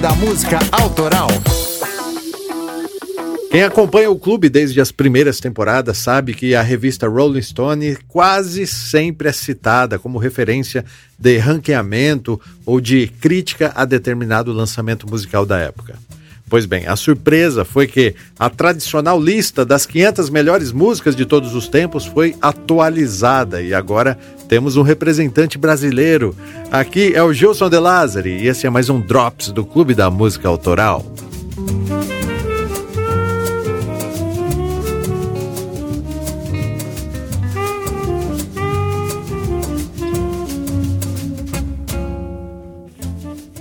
Da Música Autoral. Quem acompanha o clube desde as primeiras temporadas sabe que a revista Rolling Stone quase sempre é citada como referência de ranqueamento ou de crítica a determinado lançamento musical da época. Pois bem, a surpresa foi que a tradicional lista das 500 melhores músicas de todos os tempos foi atualizada e agora temos um representante brasileiro. Aqui é o Gilson De Lázari e esse é mais um Drops do Clube da Música Autoral.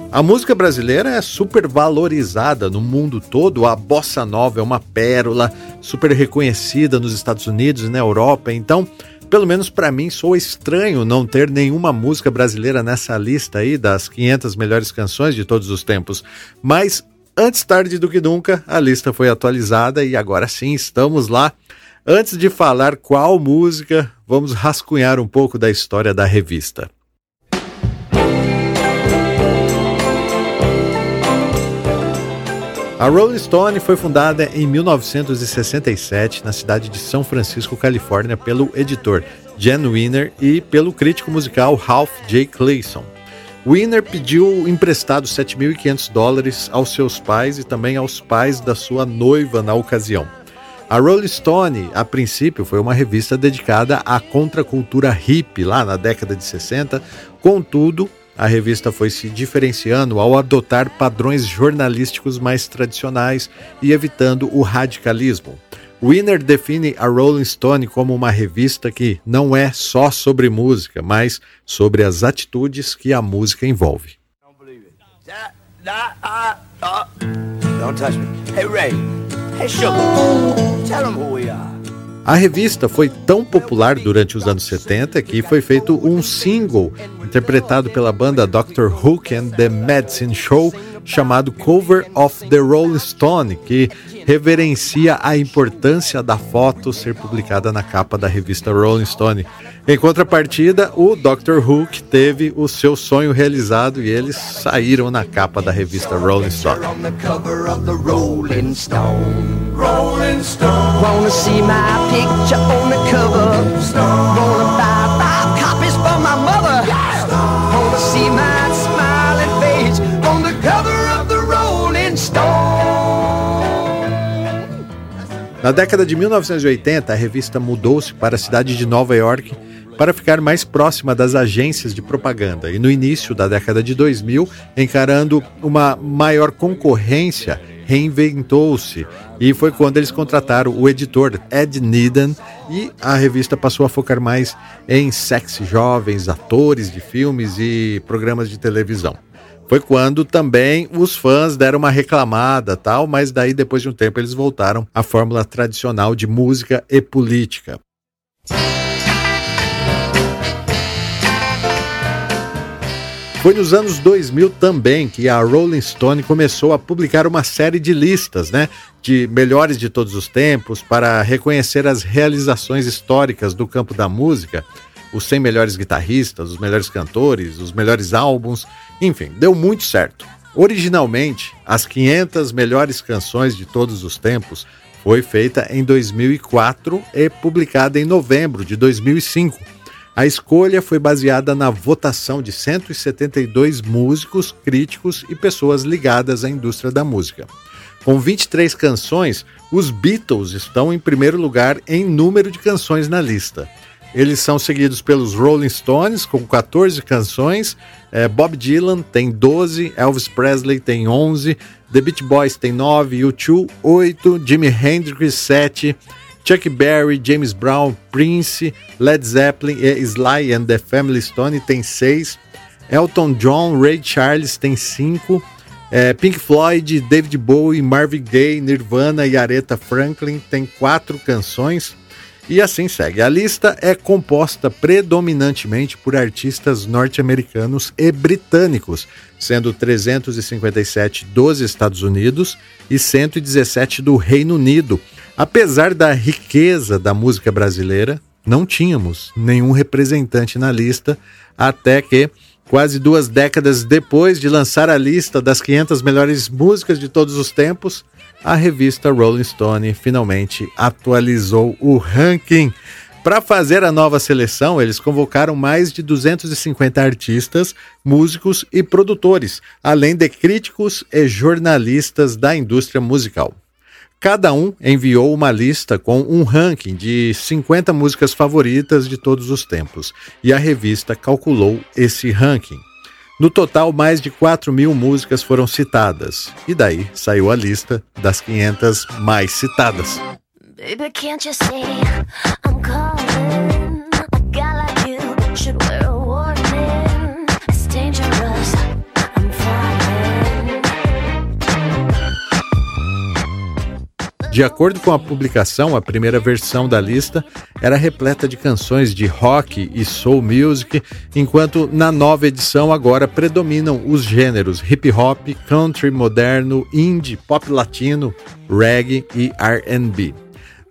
A música brasileira é super valorizada no mundo todo. A bossa nova é uma pérola, super reconhecida nos Estados Unidos e na Europa. Então, pelo menos para mim, sou estranho não ter nenhuma música brasileira nessa lista aí das 500 melhores canções de todos os tempos. Mas antes tarde do que nunca, a lista foi atualizada e agora sim estamos lá. Antes de falar qual música, vamos rascunhar um pouco da história da revista. A Rolling Stone foi fundada em 1967 na cidade de São Francisco, Califórnia, pelo editor Jan Wiener e pelo crítico musical Ralph J. Clayson. Wiener pediu emprestado 7.500 dólares aos seus pais e também aos pais da sua noiva na ocasião. A Rolling Stone, a princípio, foi uma revista dedicada à contracultura hippie lá na década de 60, contudo, a revista foi se diferenciando ao adotar padrões jornalísticos mais tradicionais e evitando o radicalismo. Winner define a Rolling Stone como uma revista que não é só sobre música, mas sobre as atitudes que a música envolve. Don't touch me. Hey Ray. Hey Sugar. Tell them who we are. A revista foi tão popular durante os anos 70 que foi feito um single interpretado pela banda Dr. Hook and the Medicine Show chamado Cover of the Rolling Stone, que reverencia a importância da foto ser publicada na capa da revista Rolling Stone. Em contrapartida, o Dr. Hook teve o seu sonho realizado e eles saíram na capa da revista Rolling Stone. Rolling Stone, Rolling Stone. Na década de 1980, a revista mudou-se para a cidade de Nova York para ficar mais próxima das agências de propaganda e no início da década de 2000, encarando uma maior concorrência, reinventou-se e foi quando eles contrataram o editor Ed Needham e a revista passou a focar mais em sexy jovens, atores de filmes e programas de televisão. Foi quando também os fãs deram uma reclamada, tal, mas daí depois de um tempo eles voltaram à fórmula tradicional de música e política. Foi nos anos 2000 também que a Rolling Stone começou a publicar uma série de listas, né, de melhores de todos os tempos para reconhecer as realizações históricas do campo da música, os 100 melhores guitarristas, os melhores cantores, os melhores álbuns, enfim, deu muito certo. Originalmente, as 500 melhores canções de todos os tempos foi feita em 2004 e publicada em novembro de 2005 a escolha foi baseada na votação de 172 músicos, críticos e pessoas ligadas à indústria da música. Com 23 canções, os Beatles estão em primeiro lugar em número de canções na lista. Eles são seguidos pelos Rolling Stones, com 14 canções, é, Bob Dylan tem 12, Elvis Presley tem 11, The Beach Boys tem 9, U2 8, Jimi Hendrix 7, Chuck Berry, James Brown, Prince, Led Zeppelin e Sly and the Family Stone tem seis. Elton John, Ray Charles tem cinco. É, Pink Floyd, David Bowie, Marvin Gaye, Nirvana e Aretha Franklin tem quatro canções. E assim segue. A lista é composta predominantemente por artistas norte-americanos e britânicos, sendo 357 dos Estados Unidos e 117 do Reino Unido Apesar da riqueza da música brasileira, não tínhamos nenhum representante na lista, até que Quase duas décadas depois de lançar a lista das 500 melhores músicas de todos os tempos, a revista Rolling Stone finalmente atualizou o ranking. Para fazer a nova seleção, eles convocaram mais de 250 artistas, músicos e produtores, além de críticos e jornalistas da indústria musical. Cada um enviou uma lista com um ranking de 50 músicas favoritas de todos os tempos, e a revista calculou esse ranking. No total, mais de 4 mil músicas foram citadas, e daí saiu a lista das 500 mais citadas. Baby, De acordo com a publicação, a primeira versão da lista era repleta de canções de rock e soul music, enquanto na nova edição agora predominam os gêneros hip hop, country moderno, indie, pop latino, reggae e R&B.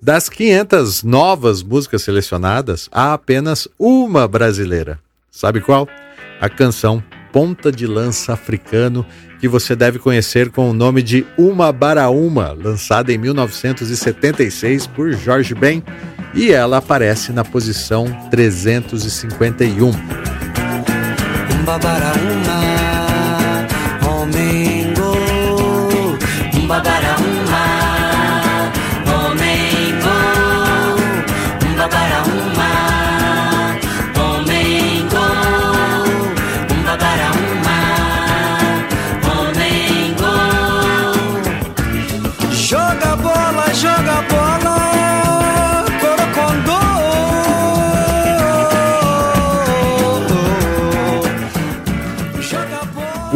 Das 500 novas músicas selecionadas, há apenas uma brasileira. Sabe qual? A canção Ponta de Lança Africano, que você deve conhecer com o nome de Uma Baraúma, lançada em 1976 por Jorge Ben, e ela aparece na posição 351. Umba Baraúma,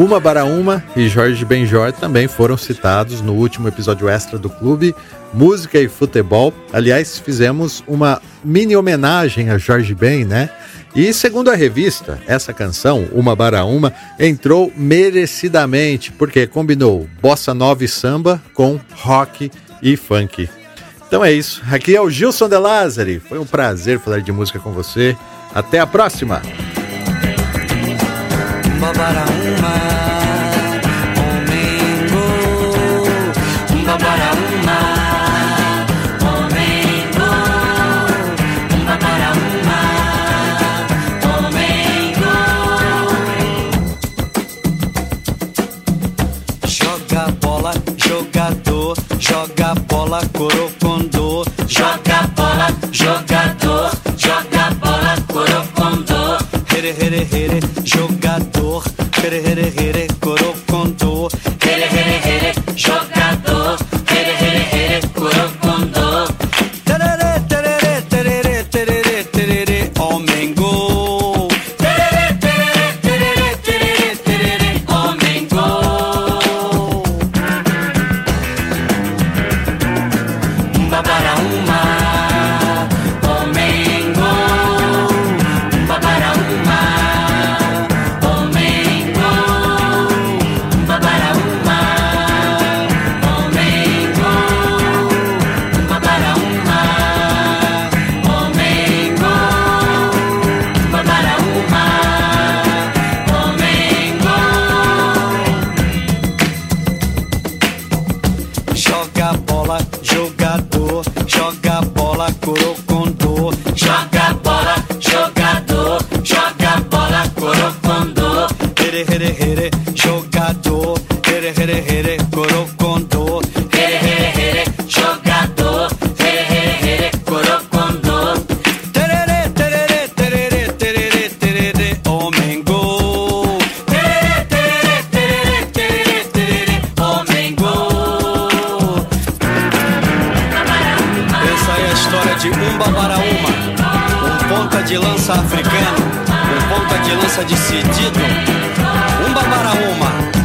Uma Baraúma e Jorge Benjor também foram citados no último episódio extra do clube Música e Futebol. Aliás, fizemos uma mini homenagem a Jorge Ben, né? E segundo a revista, essa canção, Uma Baraúma, entrou merecidamente, porque combinou bossa nova e samba com rock e funk. Então é isso. Aqui é o Gilson De Lázari. Foi um prazer falar de música com você. Até a próxima! Uma. Bola, corocondô. Joga bola, jogador. Joga bola, corocondô. Here, here, here, jogador. Here, here, here, corocondô. Here, here, here, jogador. De lança africano, um ponta de lança decidido, um babara uma.